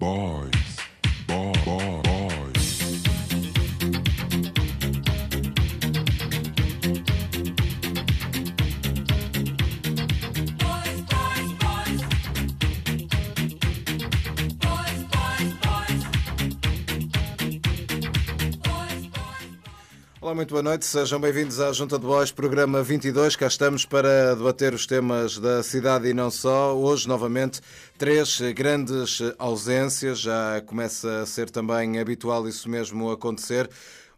Boys. Olá, muito boa noite. Sejam bem-vindos à Junta de Bois, programa 22. Cá estamos para debater os temas da cidade e não só. Hoje, novamente, três grandes ausências. Já começa a ser também habitual isso mesmo acontecer.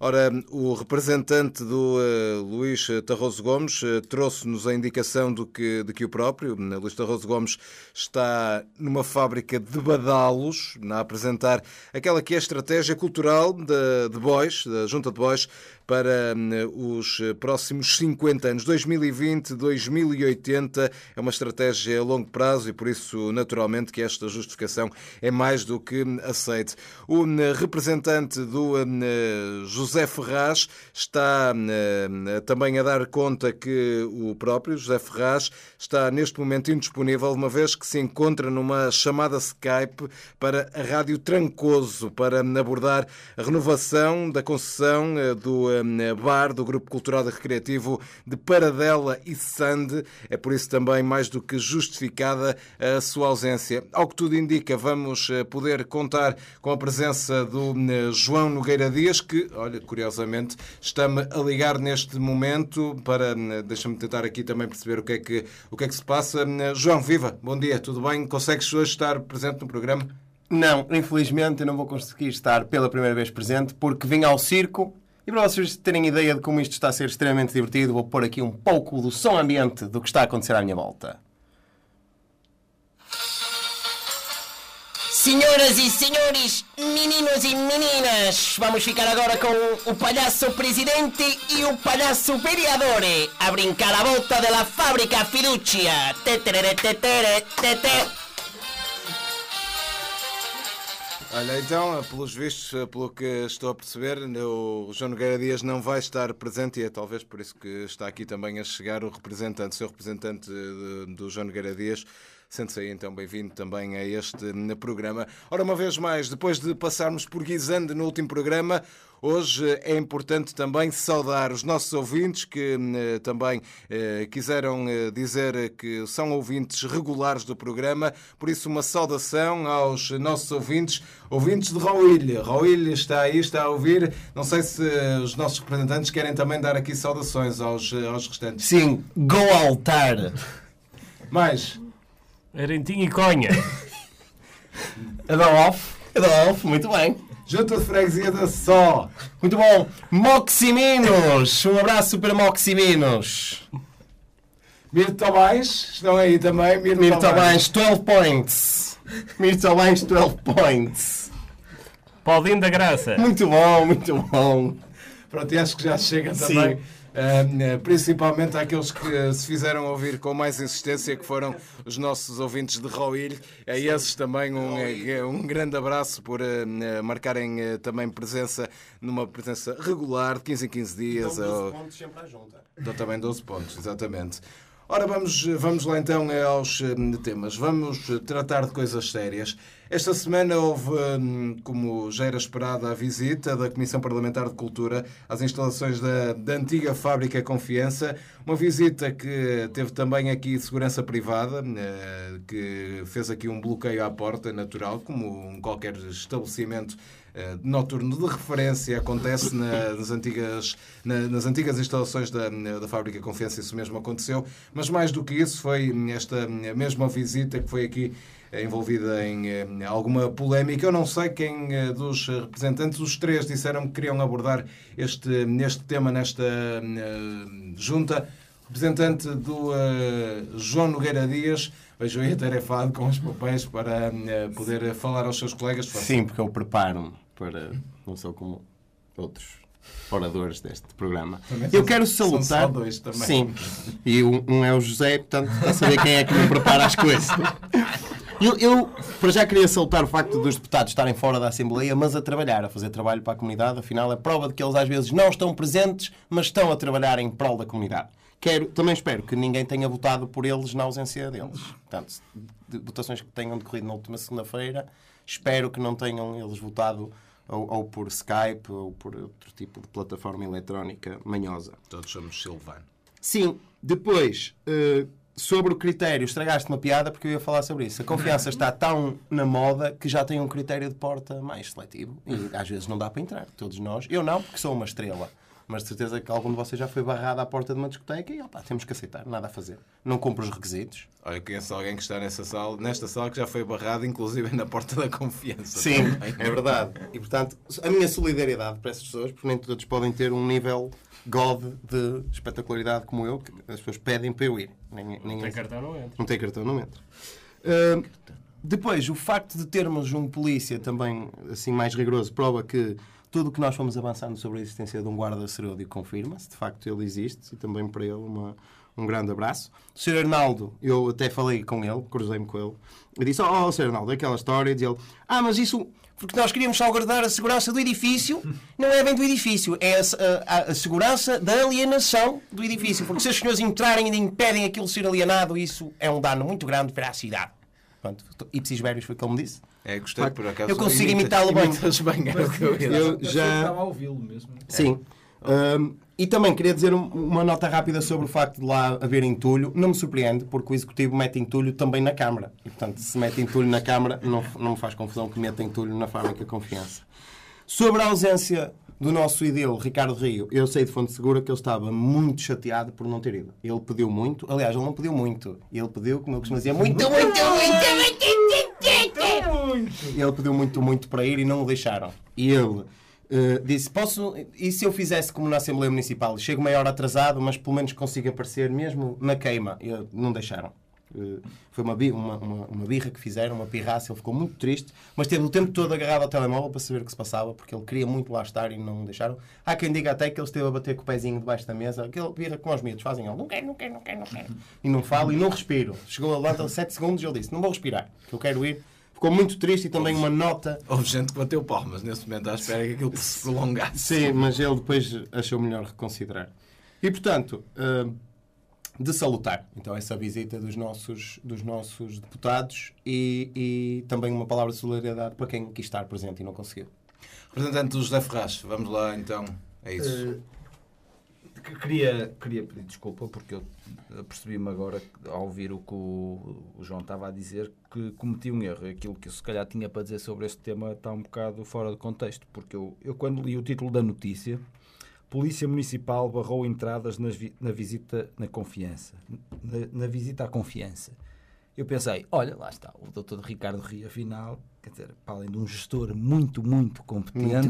Ora, o representante do uh, Luís Tarroso Gomes uh, trouxe-nos a indicação do que, de que o próprio, uh, Luís Tarroso Gomes, está numa fábrica de badalos a apresentar aquela que é a estratégia cultural de, de Bois, da Junta de Bois, para hum, os próximos 50 anos. 2020, 2080 é uma estratégia a longo prazo e por isso, naturalmente, que esta justificação é mais do que aceite. O hum, representante do hum, José Ferraz está hum, também a dar conta que o próprio José Ferraz está neste momento indisponível, uma vez que se encontra numa chamada Skype para a Rádio Trancoso para hum, abordar a renovação da concessão eh, do hum, bar do Grupo Cultural e Recreativo de Paradela e Sande. É por isso também mais do que justificada a sua ausência. Ao que tudo indica, vamos eh, poder contar com a presença do eh, João Nogueira Dias, que, olha, curiosamente, está-me a ligar neste momento para, eh, deixa-me tentar aqui também perceber o que é que, o que, é que se passa. João, viva, bom dia, tudo bem? Consegues hoje estar presente no programa? Não, infelizmente eu não vou conseguir estar pela primeira vez presente porque vim ao circo e para vocês terem ideia de como isto está a ser extremamente divertido, vou pôr aqui um pouco do som ambiente do que está a acontecer à minha volta. Senhoras e senhores, meninos e meninas, vamos ficar agora com o palhaço presidente e o palhaço vereador a brincar à volta da fábrica Fiducia. Tetere, tetere, tete. Olha, então, pelos vistos, pelo que estou a perceber, o João Nogueira Dias não vai estar presente e é talvez por isso que está aqui também a chegar o representante, o seu representante de- do João Nogueira Dias. Sente-se aí então bem-vindo também a este programa. Ora, uma vez mais, depois de passarmos por Guisande no último programa, hoje é importante também saudar os nossos ouvintes que eh, também eh, quiseram eh, dizer que são ouvintes regulares do programa. Por isso, uma saudação aos nossos ouvintes, ouvintes de Rauilha. Rauilha está aí, está a ouvir. Não sei se os nossos representantes querem também dar aqui saudações aos, aos restantes. Sim, go altar! Mais. Arentinho e Conha. Adolfo, Adolfo, muito bem. Junta de Freguesia da Só. Muito bom. Moximinos! Um abraço para Moximinos. Mirto Tomás, estão aí também. Mirto, Mirto Abães, 12 points. Mirto Abães, 12 points. Paulinho da Graça. Muito bom, muito bom. Pronto, e acho que já chega também. Eh, principalmente àqueles que se fizeram ouvir com mais insistência, que foram os nossos ouvintes de Roil. A esses também um, eh, um grande abraço por eh, eh, marcarem eh, também presença numa presença regular de 15 em 15 dias. ou- pontos sempre à junta. Dou também 12 pontos, exatamente. Ora, vamos, vamos lá então eh, aos eh, temas. Vamos eh, tratar de coisas sérias. Esta semana houve, como já era esperado, a visita da Comissão Parlamentar de Cultura às instalações da, da antiga Fábrica Confiança. Uma visita que teve também aqui segurança privada, que fez aqui um bloqueio à porta, natural, como qualquer estabelecimento noturno de referência acontece na- nas, antigas, na- nas antigas instalações da, da Fábrica Confiança, isso mesmo aconteceu. Mas mais do que isso, foi esta mesma visita que foi aqui eh, envolvida em eh, alguma polémica. Eu não sei quem eh, dos representantes, os três disseram que queriam abordar este, neste tema nesta eh, junta. Representante do eh, João Nogueira Dias, vejo aí atarefado com os papéis para eh, poder falar aos seus colegas. Sim, porque eu preparo-me para. Não sou como outros oradores deste programa. Também Eu quero são só salutar. dois também. Sim. E um, um é o José, portanto, a saber quem é que me prepara as coisas. Eu, eu, para já, queria salutar o facto dos deputados estarem fora da Assembleia, mas a trabalhar, a fazer trabalho para a comunidade. Afinal, é prova de que eles às vezes não estão presentes, mas estão a trabalhar em prol da comunidade. Quero, também espero que ninguém tenha votado por eles na ausência deles. Portanto, de votações que tenham decorrido na última segunda-feira, Espero que não tenham eles votado ou, ou por Skype ou por outro tipo de plataforma eletrónica manhosa. Todos somos Silvano. Sim, depois, eh, sobre o critério, estragaste uma piada porque eu ia falar sobre isso. A confiança está tão na moda que já tem um critério de porta mais seletivo e às vezes não dá para entrar. Todos nós, eu não, porque sou uma estrela. Mas de certeza que algum de vocês já foi barrado à porta de uma discoteca e opá, temos que aceitar, nada a fazer. Não cumpre os requisitos. Olha, eu conheço alguém que está nessa sala, nesta sala que já foi barrado, inclusive na porta da confiança. Sim, também. é verdade. E portanto, a minha solidariedade para essas pessoas, porque nem todos podem ter um nível God de espetacularidade como eu, que as pessoas pedem para eu ir. Nem, nem Tem cartão, não entra. Não tem cartão, não entra. Ah, depois, o facto de termos um polícia também assim mais rigoroso prova que tudo o que nós fomos avançando sobre a existência de um guarda serúdio confirma-se. De facto, ele existe e também para ele uma, um grande abraço. O Sr. Arnaldo, eu até falei com ele, cruzei-me com ele, e disse: Oh, oh Sr. Arnaldo, aquela história de ele, ah, mas isso. Porque nós queríamos salvaguardar a segurança do edifício, não é bem do edifício, é a, a- a segurança da alienação do edifício. Porque se os senhores entrarem e impedem aquilo ser alienado, isso é um dano muito grande para a cidade. Pronto, ipsis verbis foi o que ele me disse. É, gostei por acaso. Eu consigo imitá-lo bem. que eu. Eu já- Estava a ouvi-lo mesmo. Sim. Ahm, e também queria dizer um- uma nota rápida sobre o facto de lá haver entulho. Não me surpreende, porque o Executivo mete entulho também na Câmara. E, portanto, se mete entulho na Câmara, não, não me faz confusão que meta entulho na Fábrica Confiança. Sobre a ausência do nosso idolo, Ricardo Rio, eu sei de fonte segura que ele estava muito chateado por não ter ido. Ele pediu muito. Aliás, ele não pediu muito. Ele pediu, como eu costumo dizer, muito, muito, muito, muito. Ele pediu muito, muito para ir e não o deixaram. E ele eh, disse: Posso. E se eu fizesse como na Assembleia Municipal? Chego meia hora atrasado, mas pelo menos consigo aparecer mesmo na queima. E, não deixaram. Eh, foi uma, uma, uma, uma birra que fizeram, uma pirraça. Ele ficou muito triste, mas teve o tempo todo agarrado ao telemóvel para saber o que se passava, porque ele queria muito lá estar e não deixaram. Há quem diga até que ele esteve a bater com o pezinho debaixo da mesa. Aquele birra com os miúdos fazem ele: Não quero, não quero, não quero, não quero. E não falo e não respiro. Chegou a levanta 7 segundos e ele disse: Não vou respirar, que eu quero ir. Ficou muito triste e também uma nota Houve gente que bateu palmas nesse momento à espera que aquilo se prolongasse. Sim, mas ele depois achou melhor reconsiderar. E, portanto, hum, de salutar, então, essa visita dos nossos, dos nossos deputados e, e também uma palavra de solidariedade para quem quis estar presente e não conseguiu. Representante do José Ferraz, vamos lá então. É isso. Eh, que- queria, queria pedir desculpa porque eu percebi-me agora, ao ouvir o que o, o João estava a dizer, que cometi um erro. Aquilo que eu se calhar tinha para dizer sobre este tema está um bocado fora de contexto. Porque eu, eu quando li o título da notícia, Polícia Municipal barrou entradas vi- na visita na confiança. Na, na visita à confiança. Eu pensei, olha, lá está, o doutor Ricardo Rio, afinal, quer dizer, para além de um gestor muito, muito competente,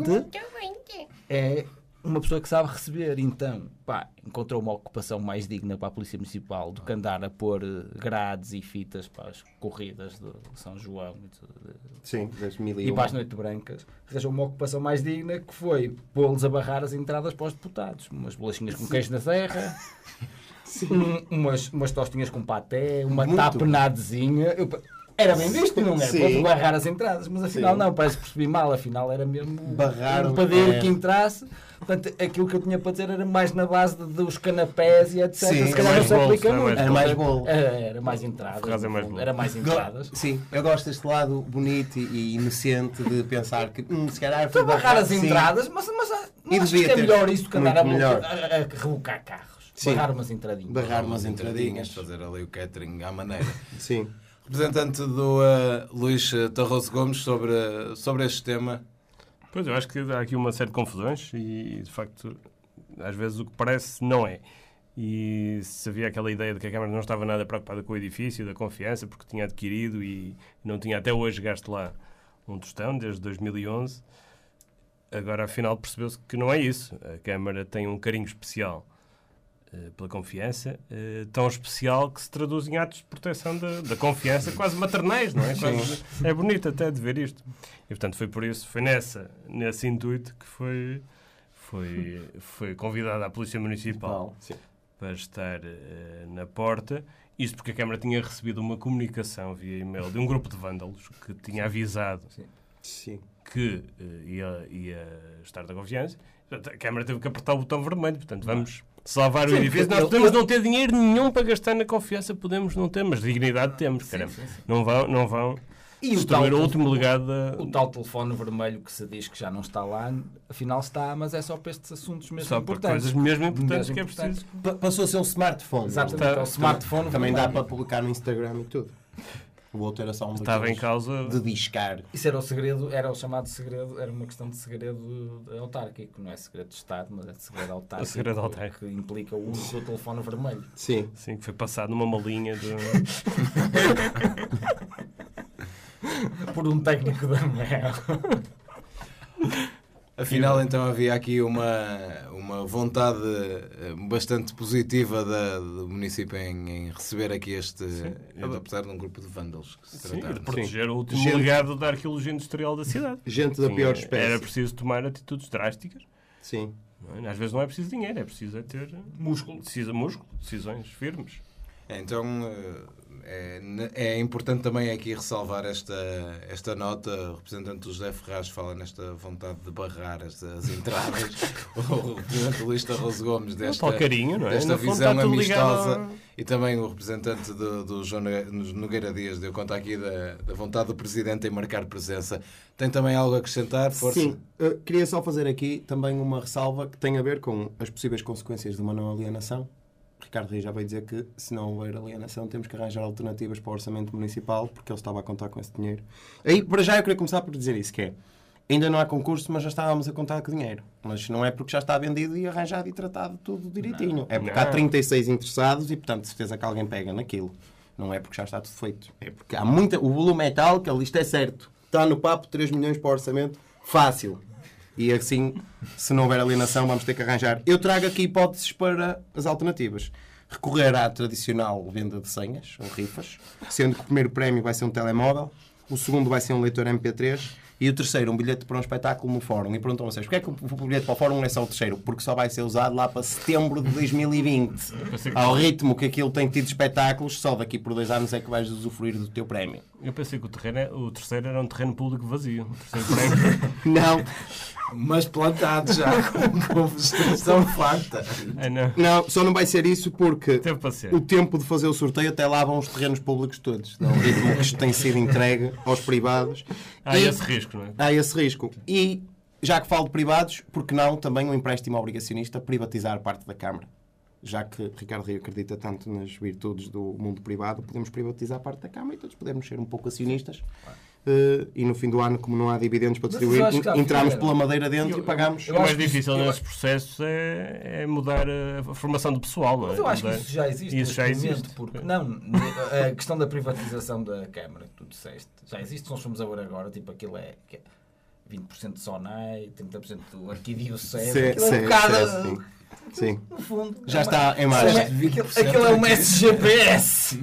é uma pessoa que sabe receber. Então, pá, encontrou uma ocupação mais digna para a Polícia Municipal do que andar a pôr eh, grades e fitas para as corridas de São João e tudo, Sim, e para as Noites Brancas. Arranjou uma ocupação mais digna que foi pô-los a barrar as entradas para os deputados. Umas bolachinhas com queijo na serra, um- umas, umas tostinhas com paté, uma Muito tapenadezinha. Eu Era bem visto, não é? Sim. Para barrar as entradas, mas afinal Sim. não, parece que percebi mal, afinal era mesmo Barrar um padeiro é. que entrasse. Portanto, aquilo que eu tinha para dizer era mais na base de- dos canapés e etc. Sim, Se calhar é não se aplica bolo, muito. era mais bolo. Era, era mais entradas. É. Era mais entradas. Sim, eu gosto deste lado bonito e inocente de pensar que hum, se calhar Para foi barrar as sim. entradas, mas, mas E não acho que é melhor isso que andar a, a, a, a rebocar carros. Sim. Barrar umas entradinhas. Barrar umas entradinhas, fazer ali o catering à maneira. Sim. Representante do eh, Luís eh, Tarroso Gomes sobre, sobre este tema. Pois, eu acho que há aqui uma série de confusões e, de facto, às vezes o que parece não é. E se havia aquela ideia de que a Câmara não estava nada preocupada com o edifício, da confiança, porque tinha adquirido e não tinha até hoje gasto lá um tostão, desde 2011, agora afinal percebeu-se que não é isso. A Câmara tem um carinho especial pela confiança, eh, tão especial que se traduz em atos de proteção da, da confiança, quase maternais, não é? Quase- é bonito até de ver isto. E portanto foi por isso, foi nessa, nesse intuito que foi, foi, foi convidada a Polícia Municipal Sim. para estar eh, na porta. Isto porque a Câmara tinha recebido uma comunicação via e-mail de um grupo de vândalos que tinha avisado Sim. que eh, ia, ia estar da confiança. A Câmara teve que apertar o botão vermelho. Portanto, vamos salvar o Sim, edifício. porque Nós podemos eu- não ter dinheiro nenhum para gastar na confiança. Podemos não ter, mas dignidade temos. caramba. Não vão, não vão E o Destruir tal, o último legado da... o tal telefone vermelho que se diz que já não está lá, afinal está, mas é só para estes assuntos mesmo Só para importantes. coisas mesmo importantes Mesmo que é preciso. Pa- Passou a ser um smartphone. Exatamente, Está- é o smartphone Também dá vermelho. para publicar no Instagram e tudo. O outro era só um Estava em causa... de discar. Isso era o segredo, era o chamado segredo, era uma questão de segredo autárquico, não é segredo de Estado, mas é segredo autárquico. segredo autárquico. Que implica o uso do telefone vermelho. Sim. Sim, que foi passado numa malinha de... Por um técnico da MEL. Afinal, então havia aqui uma, uma vontade eh, bastante positiva da, do município em, em receber aqui este, apesar de um grupo de vândalos que se Sim, de proteger o último Gente- legado da arqueologia industrial da cidade. Gente da Sim, pior é- espécie. Era preciso tomar atitudes drásticas. Sim. é? Às vezes não é preciso dinheiro, é preciso é ter músculo. Decisa, músculo, decisões firmes. Então eh, é, é importante também aqui ressalvar esta, esta nota. O representante do José Ferraz fala nesta vontade de barrar as, as entradas. o representante Luís Tarroso Gomes desta, tal carinho, não é? desta visão ligado amistosa. E também o representante do, do João Nogueira Dias deu conta aqui da, da vontade do Presidente em marcar presença. Tem também algo a acrescentar? Força. Sim, uh, queria só fazer aqui também uma ressalva que tem a ver com as possíveis consequências de uma não alienação. Ricardo Rio já veio dizer que se não houver alienação temos que arranjar alternativas para o orçamento municipal porque ele estava a contar com esse dinheiro. Aí, para já, eu queria começar por dizer isso, que é ainda não há concurso, mas já estávamos a contar com dinheiro. Mas não é porque já está vendido e arranjado e tratado tudo direitinho. É porque há Não. 36 interessados e, portanto, de certeza que alguém pega naquilo. Não é porque já está tudo feito. É porque há muita... O volume é tal que ele, isto é certo. Está no papo 3 milhões para o orçamento. Fácil. E assim, se não houver alienação, vamos ter que arranjar. Eu trago aqui hipóteses para as alternativas. Recorrer à tradicional venda de senhas, ou rifas, sendo que o primeiro prémio vai ser um telemóvel, o segundo vai ser um leitor MP3 e o terceiro um bilhete para um espetáculo no fórum. E perguntam vocês, porquê é que o bilhete para o fórum é só o terceiro? Porque só vai ser usado lá para setembro de 2020. Ao ritmo que aquilo tem tido espetáculos, só daqui por dois anos é que vais usufruir do teu prémio. Eu pensei que o, terreno é- o terceiro era um terreno público vazio. O terceiro prémio- Não, Mas plantado já com, com farta. Ah, não. só não vai ser isso porque ser. o tempo de fazer o sorteio até lá vão os terrenos públicos todos. Não, o ritmo que isto tem sido entregue aos privados. Há E- esse risco, não é? há esse risco. E já que falo de privados, porque não também um empréstimo obrigacionista privatizar parte da Câmara? Já que Ricardo Rio acredita tanto nas virtudes do mundo privado, podemos privatizar parte da Câmara e todos podemos ser um pouco acionistas. Eh, e no fim do ano, como não há dividendos para distribuir, eu entramos pela madeira dentro e pagamos. eu O mais isso- difícil eu nesse acho- processo é, é mudar a formação do pessoal, é? Mas eu acho que isso já existe. Isso já existe. Porque, não, a questão da privatização da Câmara, que tu disseste, já existe. Se nós formos a ver agora, tipo, aquilo é, que é 20% de Sonai, 30% do Aquilo é um sim, bocado, sim, no fundo. Já é uma- está em marcha. Aquilo, aquilo é um SGPS.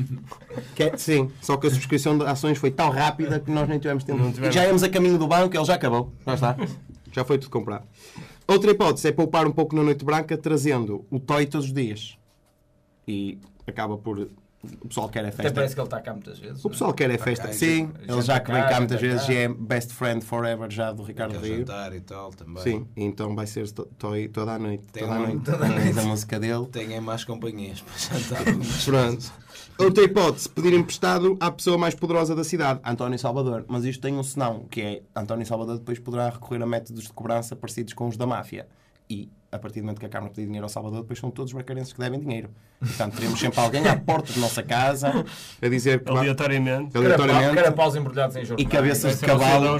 Que é- sim, só que a subscrição de ações foi tão rápida que nós nem tivemos tempo. Não tivemos. Já íamos a caminho do banco, ele já acabou. Já está. Já foi tudo comprado. Outra hipótese é poupar um pouco na Noite Branca, trazendo o toy todos os dias. E acaba por. O pessoal quer é Até festa. parece que ele está cá muitas vezes. O pessoal quer é festa. cá, Sim, gente ele já que vem cá, cá muitas gente vezes e é best friend forever já do Ricardo Rio. jantar e tal também. Sim, então vai ser to- toda a noite. Tem Toda a noite. toda a Tens a música dele. Têm mais companhias para jantar. Pronto. Outra hipótese, pedir emprestado à pessoa mais poderosa da cidade, António Salvador. Mas isto tem um senão, que é António Salvador depois poderá recorrer a métodos de cobrança parecidos com os da máfia. E, a partir do momento que a Câmara pedir dinheiro ao Salvador, depois são todos os barcarenses que devem dinheiro. Portanto, teremos sempre alguém à porta de nossa casa a dizer que Aleatoriamente. aleatoriamente Carapaus embrulhados em jornal. e cabeças de cavalo.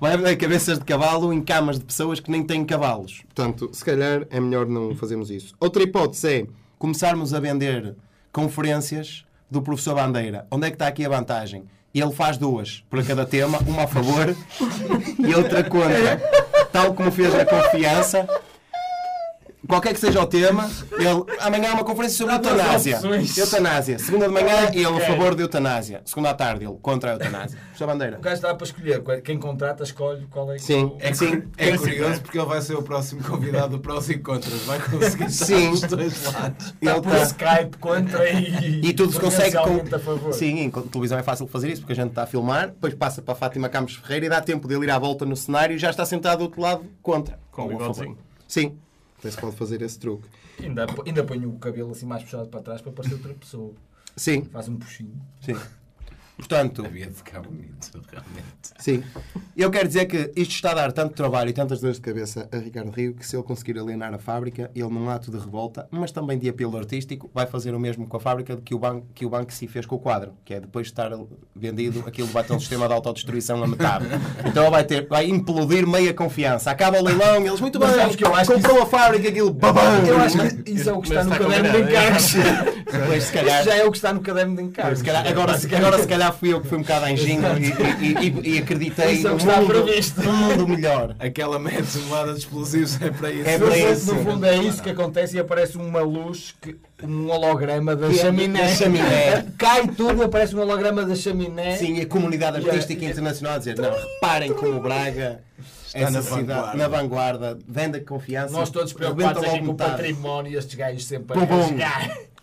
haver cabeças de cavalo em camas de pessoas que nem têm cavalos. Portanto, se calhar é melhor não fazermos isso. Outra hipótese é começarmos a vender conferências do professor Bandeira. Onde é que está aqui a vantagem? Ele faz duas para cada tema, uma a favor e outra contra. Tal como fez a confiança. Qualquer que seja o tema, ele amanhã há uma conferência sobre eutanásia. Eutanásia. Segunda de manhã, é ele a favor da eutanásia. Segunda à tarde, ele contra a eutanásia. Professor Bandeira. O gajo dá para escolher. Quem contrata, escolhe qual é que Sim, o- É, sim. cu- é curioso porque ele vai ser o próximo convidado do Prós e Contras. Vai conseguir estar Sim. dos dois lados. Ele Está por tá- Skype contra e, E tudo se consegue com... a favor. Sim, em televisão é fácil fazer isso, porque a gente está a filmar, depois passa para a Fátima Campos Ferreira e dá tempo dele ir à volta no cenário e já está sentado do outro lado contra. Com favor. Sim. Até se pode fazer esse truque. Ainda, ainda ponho o cabelo assim mais puxado para trás para parecer outra pessoa. Sim, Faz um puxinho. sim. Portanto, Havia de ficar bonito, realmente. Sim. Eu quero dizer que isto está a dar tanto trabalho e tantas dores de cabeça a Ricardo Rio que se ele conseguir alienar a fábrica, ele num ato de revolta, mas também de apelo artístico, vai fazer o mesmo com a fábrica que o banco que o banco se fez com o quadro, que é depois de estar vendido, aquilo vai ter um sistema de autodestruição a metade. Então ele vai ter, vai implodir meia confiança. Acaba o leilão, eles muito bem, que eu acho que comprou a fábrica, aquilo babam. Eu acho que isso é o que está Mas no está caderno de combinado, é. se calhar, Isso já é o que está no caderno de encargos. se calhar- agora, se, agora se calhar fui eu que fui um bocado engenho e, e, e, e acreditei é no mundo, mundo melhor. Aquela meta tomada de explosivos é para isso. É No para fundo- isso. No fundo é isso que acontece e aparece uma luz, que, um holograma da é chaminé. da chaminé. Cai tudo e aparece um holograma da chaminé. Sim, e a comunidade Yeah. artística internacional a dizer: não, reparem como o Braga Está na cidade- vanguarda. na vanguarda, venda confiança. Nós todos preocupados aqui com o património e estes gajos sempre a.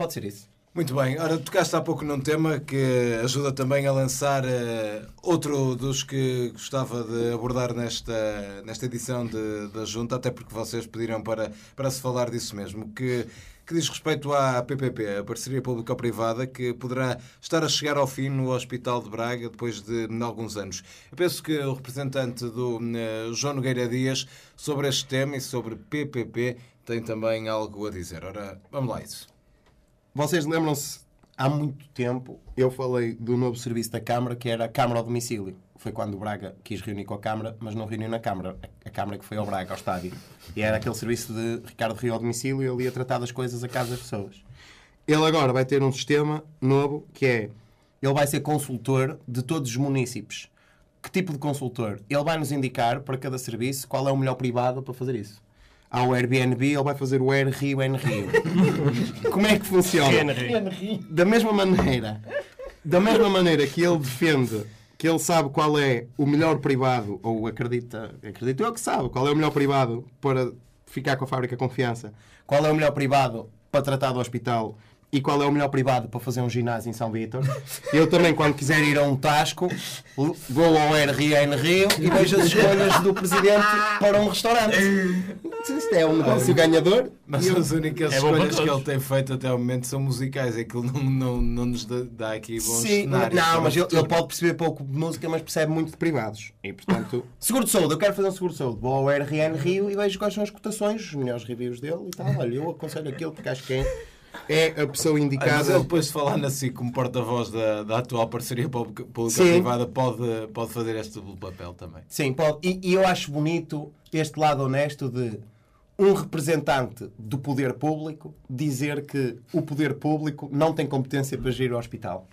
Pode ser isso. Muito bem, ora, tocaste há pouco num tema que ajuda também a lançar eh, outro dos que gostava de abordar nesta, nesta edição de- da Junta, até porque vocês pediram para, para se falar disso mesmo, que, que diz respeito à PPP, a Parceria Público-Privada, que poderá estar a chegar ao fim no Hospital de Braga depois de alguns anos. Eu penso que o representante do eh, João Nogueira Dias sobre este tema e sobre PPP tem também algo a dizer. Ora, vamos lá a isso. Vocês lembram-se, há muito tempo, eu falei do novo serviço da Câmara, que era a Câmara ao domicílio. Foi quando o Braga quis reunir com a Câmara, mas não reuniu na Câmara. A Câmara que foi ao Braga, ao estádio. E era aquele serviço de Ricardo Rio ao domicílio ele ia tratar das coisas a casa das pessoas. Ele agora vai ter um sistema novo que é ele vai ser consultor de todos os municípios. Que tipo de consultor? Ele vai nos indicar para cada serviço qual é o melhor privado para fazer isso. Há o Airbnb, ele vai fazer o Rio N Rio. Como é que funciona? Henry. Da mesma maneira, da mesma maneira que ele defende que ele sabe qual é o melhor privado, ou acredita, acredito eu que sabe qual é o melhor privado para ficar com a fábrica confiança, qual é o melhor privado para tratar do hospital e qual é o melhor privado para fazer um ginásio em São Vítor. Eu também, quando quiser ir a um Tasco, vou ao RN Rio e vejo as escolhas do presidente para um restaurante. Isto é um negócio ganhador. Mas eu- as únicas É escolhas que ele tem feito até ao momento são musicais. É que ele não, não, não nos dá, aqui bons Sim, cenários. não, para mas o ele, ele pode perceber pouco de música, mas percebe muito de privados. E portanto, seguro de saúde, eu quero fazer um seguro de saúde. Vou ao RN Rio e vejo quais são as cotações, os melhores reviews dele e tal. Olha, eu aconselho aquilo porque acho que é, é a pessoa Mas indicada. ele depois de falar na SIC como porta-voz da, da atual parceria pública-privada pode, pode fazer este duplo papel também. Sim, pode. E, e eu acho bonito este lado honesto de um representante do poder público dizer que o poder público não tem competência para gerir o hospital.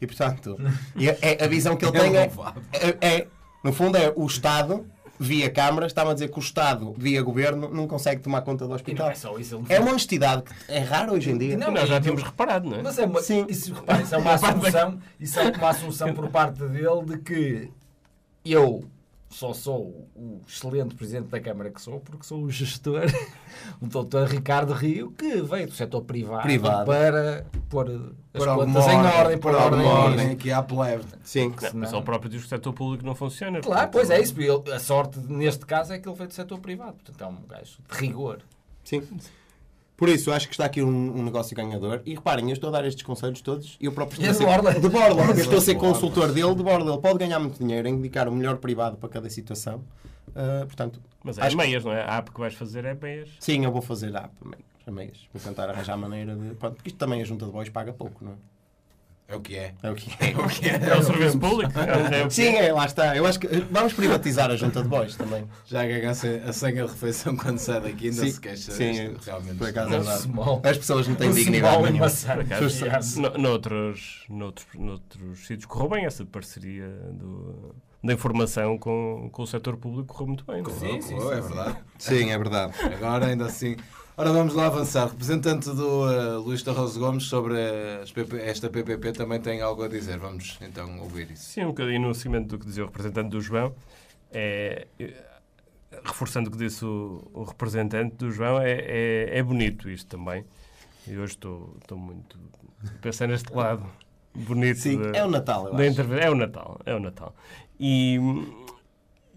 E portanto, é, é a visão que ele É tem é, é- é- no fundo, é o Estado, via Câmara, estava a dizer que o Estado, via Governo, não consegue tomar conta do E não hospital. é só isso. Ele É uma honestidade que é raro hoje em dia. Não, Nós já tínhamos reparado, não é? Mas é uma, Sim. Isso, repare, isso é uma assunção, isso é uma assunção por parte dele de que eu só sou o excelente presidente da Câmara que sou porque sou o gestor, o doutor Ricardo Rio, que veio do setor privado, Privado. para pôr as Por contas em ordem, por pôr ordem, ordem aqui à plebe. Sim. Não, mas ele próprio diz que o setor público não funciona. Claro, portanto, pois é isso. ele- a sorte neste caso é que ele veio do setor privado. Portanto, é um gajo de rigor. Sim. Por isso, acho que está aqui um, um negócio ganhador. E reparem, eu estou a dar estes conselhos todos e eu próprio estou a de ser, borla. de borla. Eu estou a ser consultor dele, de borla. Ele pode ganhar muito dinheiro em indicar o melhor privado para cada situação. Ah, portanto, Mas é acho que- meias, não é? A app que vais fazer é meias. sim, eu vou fazer a app meias, meias. Vou tentar arranjar a maneira de. Pronto, porque isto também a junta de bois paga pouco, não é? É o que é. É o que é. É o que é. É o serviço público. É, é o que Sim, é, lá está. Eu acho que vamos privatizar a junta de bois também. Já ganha a senha a refeição quando sai daqui, ainda Sim, se queixa. sim, Isto realmente. por acaso é. As pessoas não têm dignidade nenhuma. acaso, no- noutros, noutros, noutros sítios correu bem essa parceria do- da informação com, com o setor público, correu muito bem. é? Sim, sim, é verdade. Sim, é verdade. Agora ainda assim. Ora, vamos lá avançar. Representante do eh, Luís Tarroso Gomes sobre PP esta PPP também tem algo a dizer. Vamos então ouvir isso. Sim, um bocadinho no seguimento do que dizia o representante do João, é, é, reforçando o que disse o, o representante do João, é, é, é bonito isto também. E hoje estou, estou muito a pensar neste lado bonito Sim, da- é o Natal, eu da acho. É o Natal, é o Natal. E,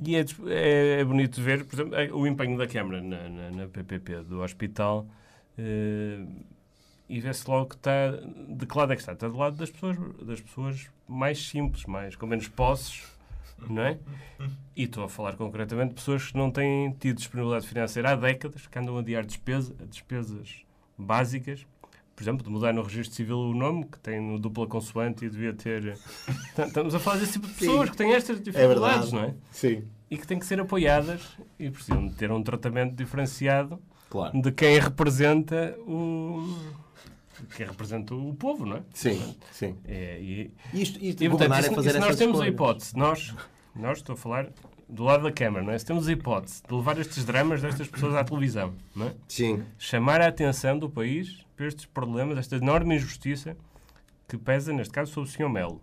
e é, é- é bonito ver, por exemplo, é o empenho da Câmara na, na- na PPP do hospital. eh, e vê-se logo que está. De que lado é que está? Está do lado das pessoas, das pessoas mais simples, mais, com menos posses, não é? E estou a falar concretamente de pessoas que não têm tido disponibilidade financeira há décadas, que andam a adiar despesa, despesas básicas. Por exemplo, de mudar no registro civil o nome, que tem no dupla consoante e devia ter. Estamos a falar desse tipo de pessoas que têm estas É dificuldades, verdade. não é? Sim. E que têm que ser apoiadas e precisam de ter um tratamento diferenciado Claro. de quem representa o. de quem representa o povo, não é? Sim, sim. É, e, Isto, isto e, portanto, governar isso- é fazer isso nós temos a hipótese, nós, nós estou a falar do lado da Câmara, não é? Se temos a hipótese de levar estes dramas destas pessoas à televisão, não é? Sim. Chamar a atenção do país para estes problemas, esta enorme injustiça que pesa, neste caso, sobre o Sr. Melo.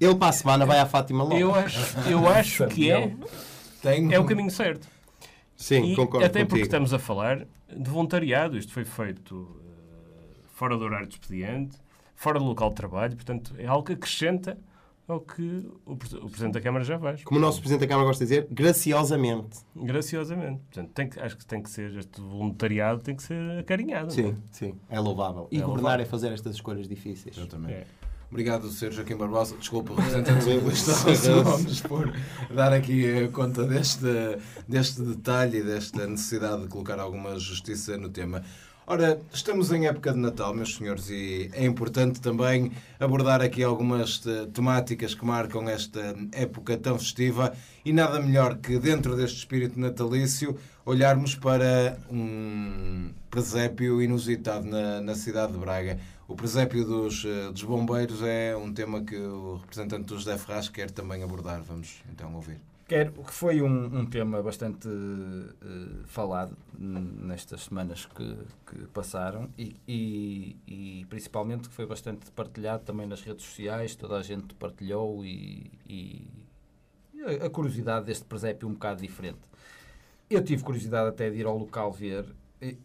Ele para a semana vai à Fátima logo. Eu acho, eu acho que é, é o caminho certo. Sim, E concordo até porque contigo. estamos a falar de voluntariado. Isto foi feito eh, fora do horário de expediente, fora do local de trabalho. Portanto, é algo que acrescenta ao que o, o Presidente da Câmara já faz. Como o nosso Presidente da Câmara gosta de dizer, graciosamente. Graciosamente. Portanto, tem que- acho que tem que ser, este voluntariado tem que ser acarinhado. não é? Sim, sim. É louvável. E É governar louvável. é fazer estas escolhas difíceis. Exatamente. É. Obrigado, Sr. Joaquim Barbosa. Desculpa, representante socialista, vamos por dar aqui eh, conta deste, deste detalhe e desta necessidade de colocar alguma justiça no tema. Ora, estamos em época de Natal, meus senhores, e é importante também abordar aqui algumas temáticas que marcam esta época tão festiva e nada melhor que, dentro deste espírito natalício, olharmos para um presépio inusitado na, na cidade de Braga. O presépio dos, eh, dos bombeiros é um tema que o representante do José Ferraz quer também abordar. Vamos então ouvir. Quero, que foi um, um tema bastante eh, falado nestas semanas que, que passaram e, e- e principalmente que foi bastante partilhado também nas redes sociais, toda a gente partilhou e, e a, curiosidade deste presépio um bocado diferente. Eu tive curiosidade até de ir ao local ver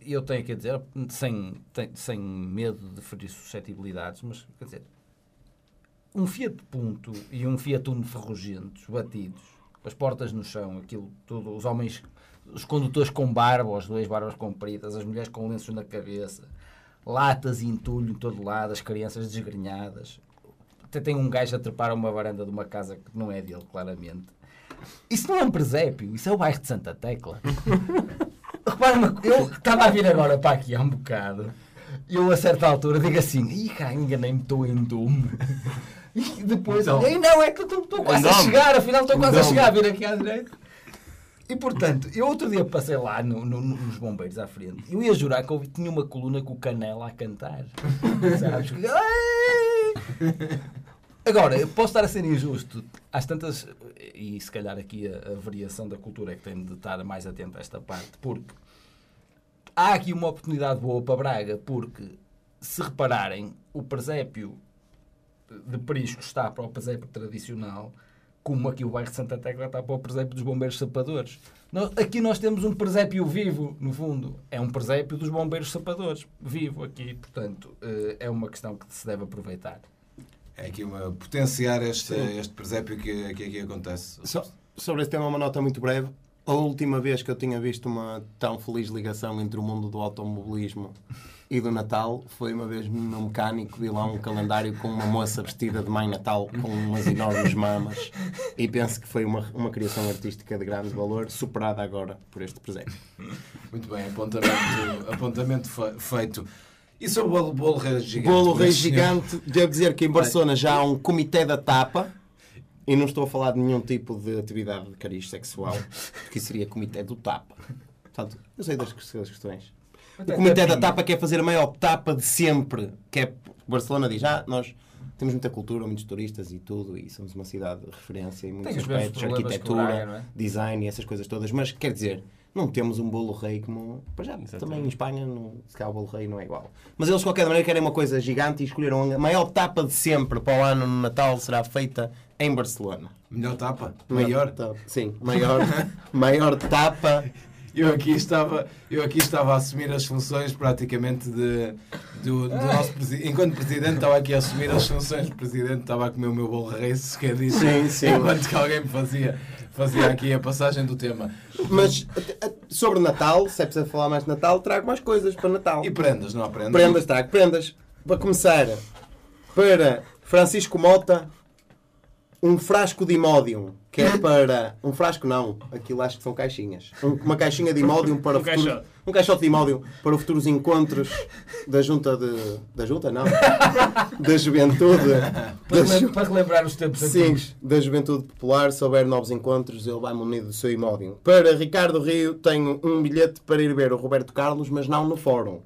eu tenho que dizer, sem, sem medo de ferir suscetibilidades, mas quer dizer, um Fiat Punto e um Fiat Uno ferrugentos, batidos, as portas no chão, aquilo tudo, os homens, os condutores com barba, os dois barbas compridas, as mulheres com lenços na cabeça, latas e entulho em todo lado, as crianças desgrenhadas. Até tem um gajo a trepar a uma varanda de uma casa que não é dele, claramente. Isso não é um presépio, isso é o bairro de Santa Tecla. Repara, uma co- eu estava a vir agora para aqui há um bocado eu a certa altura digo assim: Ih, cá, enganei-me, estou em Dume. E depois, Então. Não, é que estou quase a Em Dome. chegar, afinal estou quase a Dome. chegar a vir aqui à direita. E portanto, eu outro dia passei lá no- no- nos bombeiros à frente. Eu ia jurar que eu tinha uma coluna com o Canela a cantar. Sabes? Agora, eu posso estar a ser injusto. Às tantas, e se calhar aqui a, a variação da cultura é que tem de estar mais atento a esta parte, porque há aqui uma oportunidade boa para Braga, porque se repararem, o presépio de Prisco está para o presépio tradicional, como aqui o bairro de Santa Tecla está para o presépio dos bombeiros sapadores. Nós- aqui nós temos um presépio vivo, no fundo. É um presépio dos bombeiros sapadores, vivo aqui. Portanto, eh, é uma questão que se deve aproveitar. É aqui uma potenciar este, este presépio que, que aqui acontece. So- sobre esse tema, uma nota muito breve. A última vez que eu tinha visto uma tão feliz ligação entre o mundo do automobilismo e do Natal foi uma vez no mecânico, vi lá um calendário com uma moça vestida de Mãe Natal com umas enormes mamas e penso que foi uma, uma criação artística de grande valor, superada agora por este presépio. Muito bem, apontamento, apontamento fe- feito. E sobre o bolo, bolo rei gigante? Bolo Rei? Gigante, devo dizer que em Barcelona já há um comitê da tapa e não estou a falar de nenhum tipo de atividade de cariz sexual, porque isso seria comitê do tapa. Portanto, eu sei das questões. O comitê da tapa quer fazer a maior tapa de sempre, que é Barcelona diz, ah, nós temos muita cultura, muitos turistas e tudo, e somos uma cidade de referência em muitos aspectos, arquitetura, Braga, não é? design e essas coisas todas, mas quer dizer, não temos um bolo rei como. Para já, Exatamente. também em Espanha, no, se calhar o bolo rei não é igual. Mas eles, de qualquer maneira, querem uma coisa gigante e escolheram a maior tapa de sempre para o ano no Natal será feita em Barcelona. Melhor tapa? Maior? tapa. Sim, maior, maior tapa. Eu aqui, estava, eu aqui estava a assumir as funções praticamente de, do, do nosso presidente. Enquanto presidente estava aqui a assumir as funções de presidente, estava a comer o meu bolo rei, se quer dizer. Sim, sim. Enquanto que alguém me fazia, Fazia aqui a passagem do tema. Mas a- sobre Natal, se é preciso falar mais de Natal, trago mais coisas para Natal. E prendas, não há prendas? Prendas, trago prendas. Para começar, para Francisco Mota, um frasco de Imodium, que é para. Um frasco não, aquilo acho que são caixinhas. Um- uma caixinha de Imodium para Um futuros- caixote. Um caixote de Imodium para futuros encontros da junta de. Da junta, não. Da juventude. Para, Da ju- para relembrar os tempos Sim, antigos. da Juventude Popular, se houver novos encontros, ele vai munido do seu imóvel. Para Ricardo Rio, tenho um bilhete para ir ver o Roberto Carlos, mas não no fórum.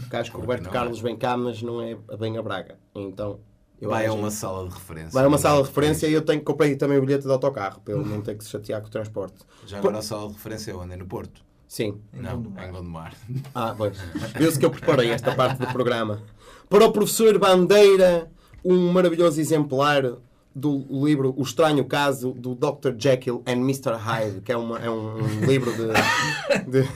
Porque acho que o Roberto não é? Carlos vem cá, mas não é bem a Braga. Então, eu Vai a uma sala de referência. vai a uma sala de referência e eu tenho que comprei também o bilhete de autocarro, para ele não ter que se chatear com o transporte. Já agora a sala de referência é onde? É no Porto? Sim. Não, em Gondomar. Ah, pois. Viu-se que eu preparei esta parte do programa. Para o professor Bandeira, um maravilhoso exemplar do livro O Estranho Caso do Dr. Jekyll and Mr. Hyde, que é, uma- é um, um livro de, de-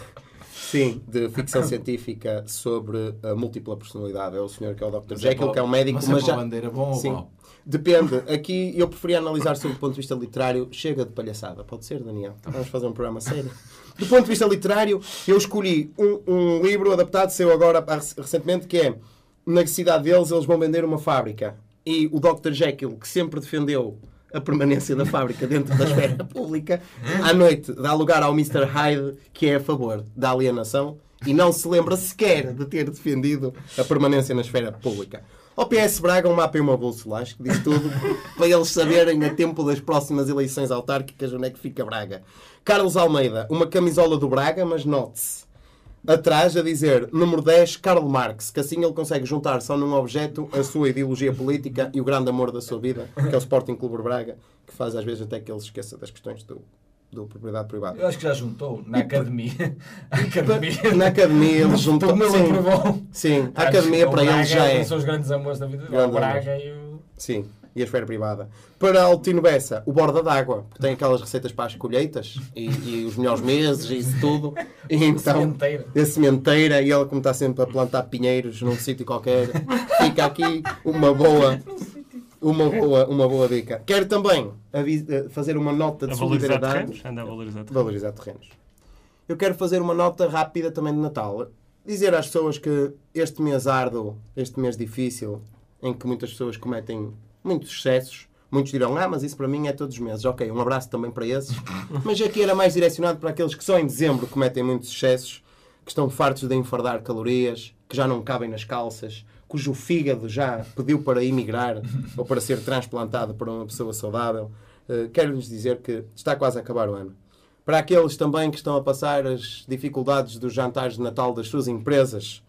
sim, de ficção científica sobre a múltipla personalidade. É o senhor que é o Dr. Jekyll, que é um médico, mas, mas é já... bandeira bom ou Sim. mau? Depende. Aqui eu preferia analisar sob o ponto de vista literário. Chega de palhaçada. Pode ser, Daniel? Vamos fazer um programa sério. Do ponto de vista literário, eu escolhi um, um livro adaptado, saiu agora recentemente, que é Na cidade deles, eles vão vender uma fábrica. E o Dr. Jekyll, que sempre defendeu a permanência da fábrica dentro da esfera pública, à noite dá lugar ao Mr. Hyde, que é a favor da alienação e não se lembra sequer de ter defendido a permanência na esfera pública. Ao PS Braga, um mapa e uma bolsa, acho que diz tudo, para eles saberem a tempo das próximas eleições autárquicas onde é que fica Braga. Carlos Almeida, uma camisola do Braga, mas note-se, atrás a dizer número 10, Karl Marx, que assim ele consegue juntar só num objeto a sua ideologia política e o grande amor da sua vida, que é o Sporting Clube Braga, que faz às vezes até que ele se esqueça das questões do, do propriedade privada. Eu acho que já juntou na academia. Na academia. Na academia. Todo mundo Sim, aprovou. sim, a academia para eles já é. São os grandes amores da vida. O Braga e o. Sim, e a esfera privada. Para Altino Bessa, o borda d'água, que tem aquelas receitas para as colheitas e, e os melhores meses e isso tudo. E então, Sementeira. a sementeira, e ele, como está sempre a plantar pinheiros num sítio qualquer, fica aqui uma boa. Uma boa, uma boa dica. Quero também eh, fazer uma nota de A valorizar solidariedade. terrenos? Anda a valorizar terrenos. Valorizar terrenos. Eu quero fazer uma nota rápida também de Natal. Dizer às pessoas que este mês árduo, este mês difícil, em que muitas pessoas cometem muitos excessos, muitos dirão, ah, mas isso para mim é todos os meses. Ok, um abraço também para esses. Mas aqui era mais direcionado para aqueles que só em dezembro cometem muitos excessos, que estão fartos de enfardar calorias, que já não cabem nas calças, cujo fígado já pediu para emigrar ou para ser transplantado para uma pessoa saudável. Eh, Quero-lhes dizer que está quase a acabar o ano. Para aqueles também que estão a passar as dificuldades dos jantares de Natal das suas empresas,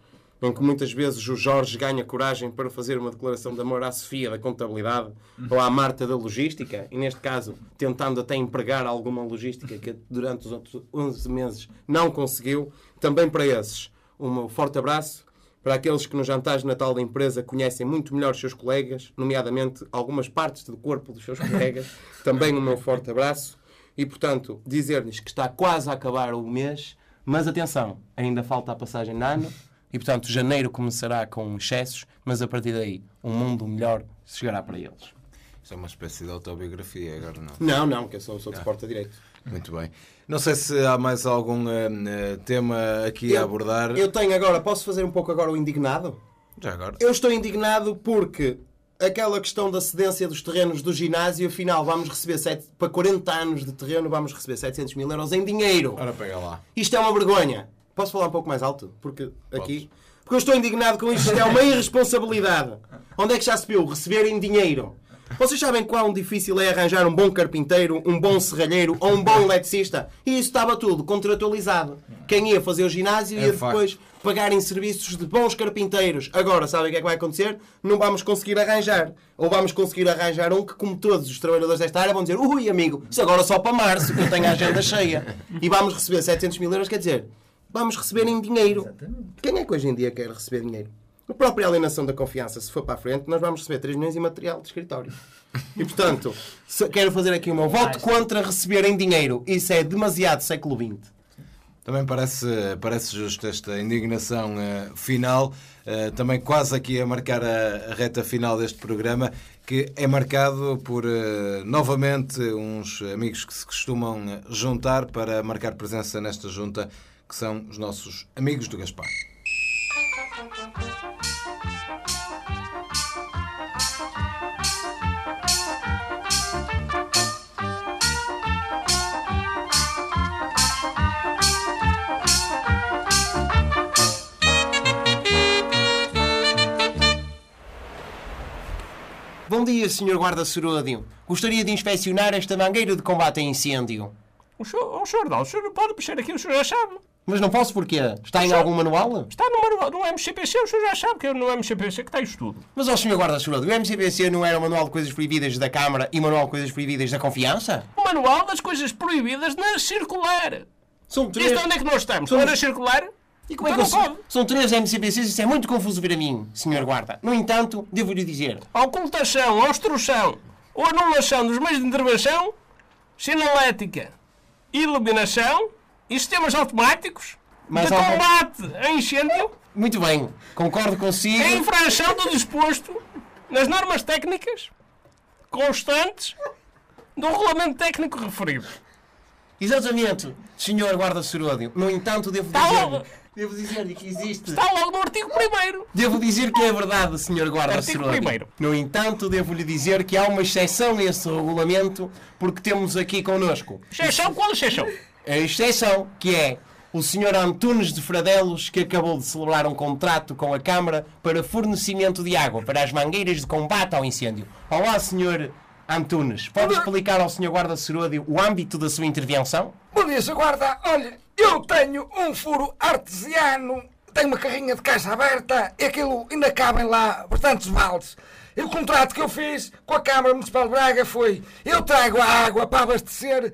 em que muitas vezes o Jorge ganha coragem para fazer uma declaração de amor à Sofia da contabilidade ou à Marta da logística, e neste caso tentando até empregar alguma logística que durante os outros 11 meses não conseguiu, também para esses, um forte abraço. Para aqueles que nos jantares de Natal da empresa conhecem muito melhor os seus colegas, nomeadamente algumas partes do corpo dos seus colegas, também um meu forte abraço. E, portanto, dizer-lhes que está quase a acabar o mês, mas atenção, ainda falta a passagem de ano, e, portanto, janeiro começará com excessos, mas a partir daí, um mundo melhor chegará para eles. Isto é uma espécie de autobiografia, agora não. Não, não, que eu sou, sou de Sport a Direito. Muito bem. Não sei se há mais algum eh, tema aqui a Eu- abordar. Eu tenho agora, posso fazer um pouco agora o indignado? Já agora. Eu estou indignado porque aquela questão da cedência dos terrenos do ginásio, afinal, vamos receber sete, para 40 anos de terreno, vamos receber 700 mil euros em dinheiro. Ora, pega lá. Isto é uma vergonha. Posso falar um pouco mais alto? Porque aqui. Porque eu estou indignado com isto. Isto é uma irresponsabilidade. Onde é que já se viu? Receber em dinheiro. Vocês sabem quão difícil é arranjar um bom carpinteiro, um bom serralheiro ou um bom eletricista? E isso estava tudo contratualizado. Quem ia fazer o ginásio É ia facto. depois pagar em serviços de bons carpinteiros. Agora, sabem o que é que vai acontecer? Não vamos conseguir arranjar. Ou vamos conseguir arranjar um que, como todos os trabalhadores desta área, vão dizer ui, amigo, isso agora só para março, que eu tenho a agenda cheia. E vamos receber 700 mil euros, quer dizer, vamos receber em dinheiro. Quem é que hoje em dia quer receber dinheiro? A própria alienação da confiança, se for para a frente, nós vamos receber 3 milhões em material de escritório. E, portanto, quero fazer aqui o meu voto contra receber em dinheiro. Isso é demasiado século XX. Também parece, parece justo esta indignação eh, final, eh, também quase aqui a marcar a, a reta final deste programa. que é marcado por eh, novamente uns amigos que se costumam juntar para marcar presença nesta junta, que são os nossos amigos do Gaspar. Bom dia, Sr. Guarda Seródio. Gostaria de inspecionar esta mangueira de combate a incêndio. O senhor, o senhor não, o senhor não pode mexer aqui, o senhor já sabe. Mas não posso porquê? Está em Só- algum manual? Está no, manual- no MCPC, o senhor já sabe que é no MCPC que está isto tudo. Mas, ó Sr. Guarda Seródio, o MCPC não era o Manual de Coisas Proibidas da Câmara e o Manual de Coisas Proibidas da Confiança? O manual das coisas proibidas na circular. São três. Isto onde é que nós estamos? Não na circular? E como é que eu sou? São três MCPCs, isso é muito confuso para mim, Sr. Guarda. No entanto, devo-lhe dizer, Ocultação, obstrução ou anulação dos meios de intervenção, sinalética, iluminação e sistemas automáticos de combate a incêndio muito bem, concordo consigo. em infração do disposto nas normas técnicas constantes do regulamento técnico referido. Exatamente, Sr. Guarda Seródio. No entanto, devo Está dizer logo. Devo dizer-lhe que existe. Está logo no artigo 1 Devo dizer que é verdade, Sr. Guarda Artigo Seródio. primeiro. No entanto, devo-lhe dizer que há uma exceção a esse regulamento, porque temos aqui connosco Exceção, qual exceção? A exceção, que é o Sr. Antunes de Fradelos, que acabou de celebrar um contrato com a Câmara para fornecimento de água para as mangueiras de combate ao incêndio. Olá, Sr. Antunes. Pode explicar ao Sr. Guarda Seródio o âmbito da sua intervenção? Bom dia, Sr. Guarda. Olha, eu tenho um furo artesiano, tenho uma carrinha de caixa aberta e aquilo ainda cabem lá bastantes baldes. E o contrato que eu fiz com a Câmara Municipal de Braga foi: eu trago a água para abastecer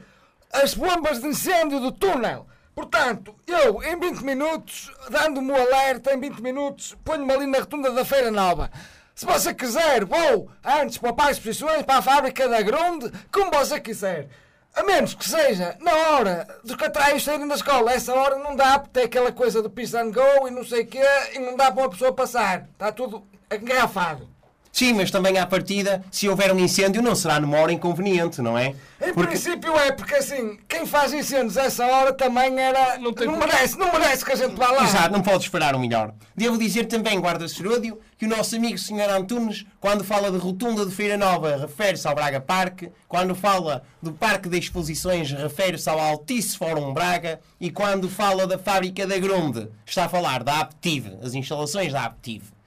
as bombas de incêndio do túnel. Portanto, eu em 20 minutos, dando-me o alerta, em 20 minutos, ponho-me ali na rotunda da Feira Nova. Se você quiser, vou antes para Parque de Exposições, para a fábrica da Grunde, como você quiser. A menos que seja na hora dos catraios saírem da escola. Essa hora não dá, porque tem aquela coisa do piss and go e não sei o quê, e não dá para uma pessoa passar. Está tudo engarrafado. Sim, mas também à partida, se houver um incêndio, não será numa hora inconveniente, não é? Em Porque princípio é, porque assim, quem faz incêndios a essa hora também era. Não Não, merece, não merece que a gente vá lá. Exato, não pode esperar o melhor. Devo dizer também, guarda Seródio, que o nosso amigo Sr. Antunes, quando fala de Rotunda de Feira Nova, refere-se ao Braga Parque, quando fala do Parque de Exposições, refere-se ao Altice Fórum Braga, e quando fala da Fábrica da Grunde, está a falar da Aptive, as instalações da Aptive.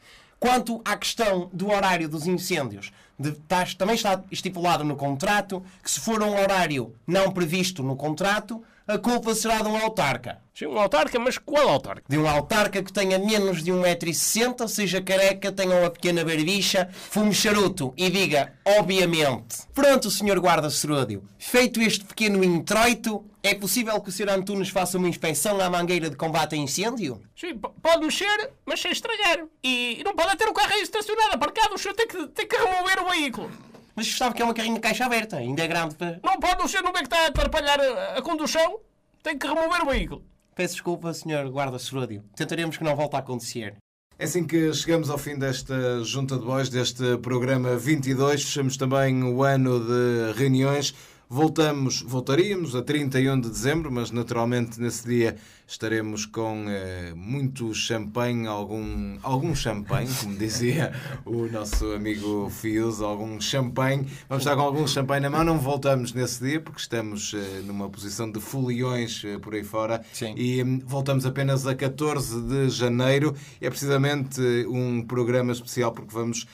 Quanto à questão do horário dos incêndios, de- tá- também está estipulado no contrato que se for um horário não previsto no contrato, a culpa será de um autarca. Sim, um autarca, mas qual autarca? De um autarca que tenha menos de 1,60m, seja careca, tenha uma pequena barbicha, fume charuto e diga, obviamente. Pronto, Sr. Guarda Seródio. Feito este pequeno introito, é possível que o Sr. Antunes faça uma inspeção à mangueira de combate a incêndio? Sim, pode mexer, mas sem estragar. E, e não pode ter o carro aí estacionado, aparcado. O senhor tem que, tem que remover o veículo. Mas sabe que é uma carrinha de caixa aberta, ainda é grande para... Não pode, o senhor não vê que está a atrapalhar a, a condução. Tem que remover o veículo. Peço desculpa, Sr. Guarda Seródio. Tentaremos que não volte a acontecer. É assim que chegamos ao fim desta junta de voz, deste programa 22. Fechamos também o ano de reuniões. Voltamos, voltaríamos a 31 de dezembro, mas naturalmente nesse dia estaremos com eh, muito champanhe, algum, algum champanhe, como dizia o nosso amigo Fios, algum champanhe. Vamos estar com algum champanhe na mão. Não voltamos nesse dia porque estamos eh, numa posição de foliões eh, por aí fora. Sim. E hum, voltamos apenas a 14 de janeiro. É precisamente um programa especial porque vamos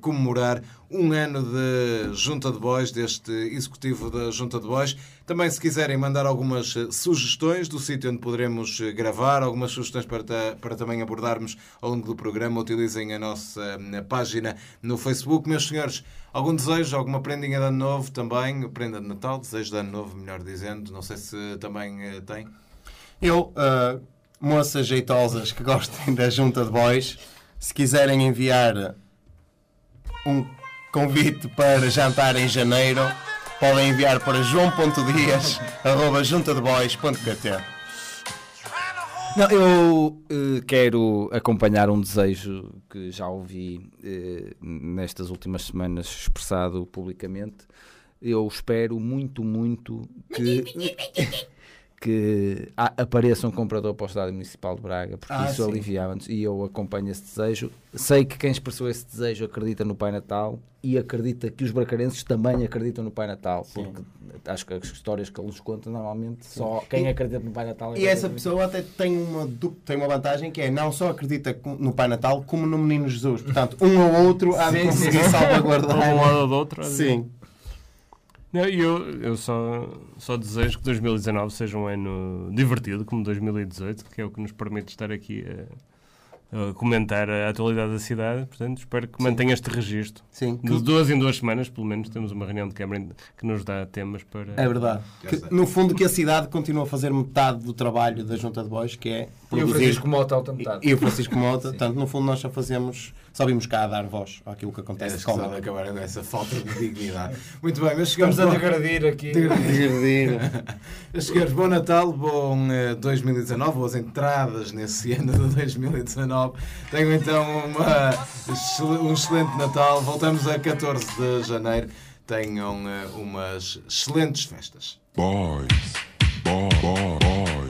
comemorar um ano de Junta de Bois, deste executivo da Junta de Bois. Também, se quiserem mandar algumas eh, sugestões do sítio onde poderemos eh, gravar, algumas sugestões para, para também abordarmos ao longo do programa, utilizem a nossa hum, página no Facebook. Meus senhores, algum desejo, alguma prendinha de ano novo também? Prenda de Natal, desejo de ano novo, melhor dizendo. Não sei se também eh, tem. Eu, ah, moças jeitosas que gostem da junta de boys, se quiserem enviar um convite para jantar em janeiro, podem enviar para joão.dias.juntadeboys.pt Não, eu eh, quero acompanhar um desejo que já ouvi eh, nestas últimas semanas expressado publicamente. Eu espero muito, muito que, que a- apareça um comprador para o Estádio Municipal de Braga, porque Ah, isso sim. aliviava-nos e eu acompanho esse desejo. Sei que quem expressou esse desejo acredita no Pai Natal e acredita que os bracarenses também acreditam no Pai Natal, porque acho que as histórias que ele nos conta normalmente só quem acredita no Pai Natal é E essa pessoa até tem uma, tem uma vantagem que é não só acredita no Pai Natal como no Menino Jesus. Portanto, um ou outro há de Sim, sim, conseguir sim. salvaguardar. Um lado ou do outro. Sim. Não, eu, eu só, só desejo que 2019 seja um ano divertido, como 2018, que é o que nos permite estar aqui a, a comentar a atualidade da cidade. Portanto, espero que mantenha este registro. Sim. De duas em duas semanas, pelo menos, temos uma reunião de Câmara que nos dá temas para. É verdade. Que, no fundo, que a cidade continua a fazer metade do trabalho da Junta de Bois, que é E o produzir. Francisco Mota outra metade. E o Francisco Mota. Portanto, no fundo, nós só fazemos. Só vimos cá a dar voz àquilo que Era acontece com escusado acabar com essa falta de dignidade. Muito bem, meus Estamos senhores, a bom, degredir aqui. meus senhores, bom Natal, bom eh, 2019, boas entradas nesse ano de 2019. Tenham então uma, um excelente Natal. Voltamos a 14 de janeiro. Tenham eh, umas excelentes festas. Boys. Boy, boy, boy.